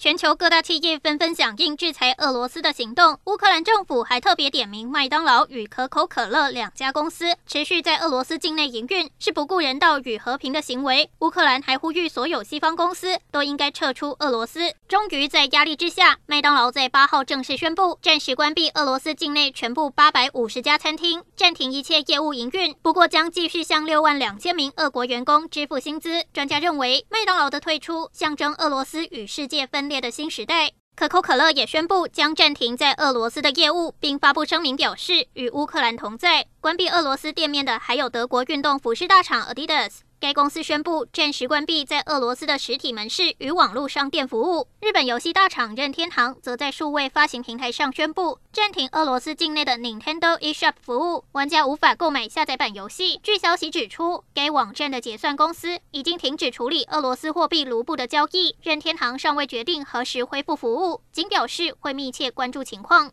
全球各大企业纷纷响应制裁俄罗斯的行动，乌克兰政府还特别点名麦当劳与可口可乐两家公司持续在俄罗斯境内营运，是不顾人道与和平的行为。乌克兰还呼吁所有西方公司都应该撤出俄罗斯。终于在压力之下，麦当劳在八号正式宣布暂时关闭俄罗斯境内全部八百五十家餐厅，暂停一切业务营运。不过将继续向六万两千名俄国员工支付薪资。专家认为，麦当劳的退出象征俄罗斯与世界分列的新时代，可口可乐也宣布将暂停在俄罗斯的业务，并发布声明表示与乌克兰同在。关闭俄罗斯店面的还有德国运动服饰大厂 Adidas。该公司宣布暂时关闭在俄罗斯的实体门市与网络商店服务。日本游戏大厂任天堂则在数位发行平台上宣布暂停俄罗斯境内的 Nintendo eShop 服务，玩家无法购买下载版游戏。据消息指出，该网站的结算公司已经停止处理俄罗斯货币卢布的交易。任天堂尚未决定何时恢复服务，仅表示会密切关注情况。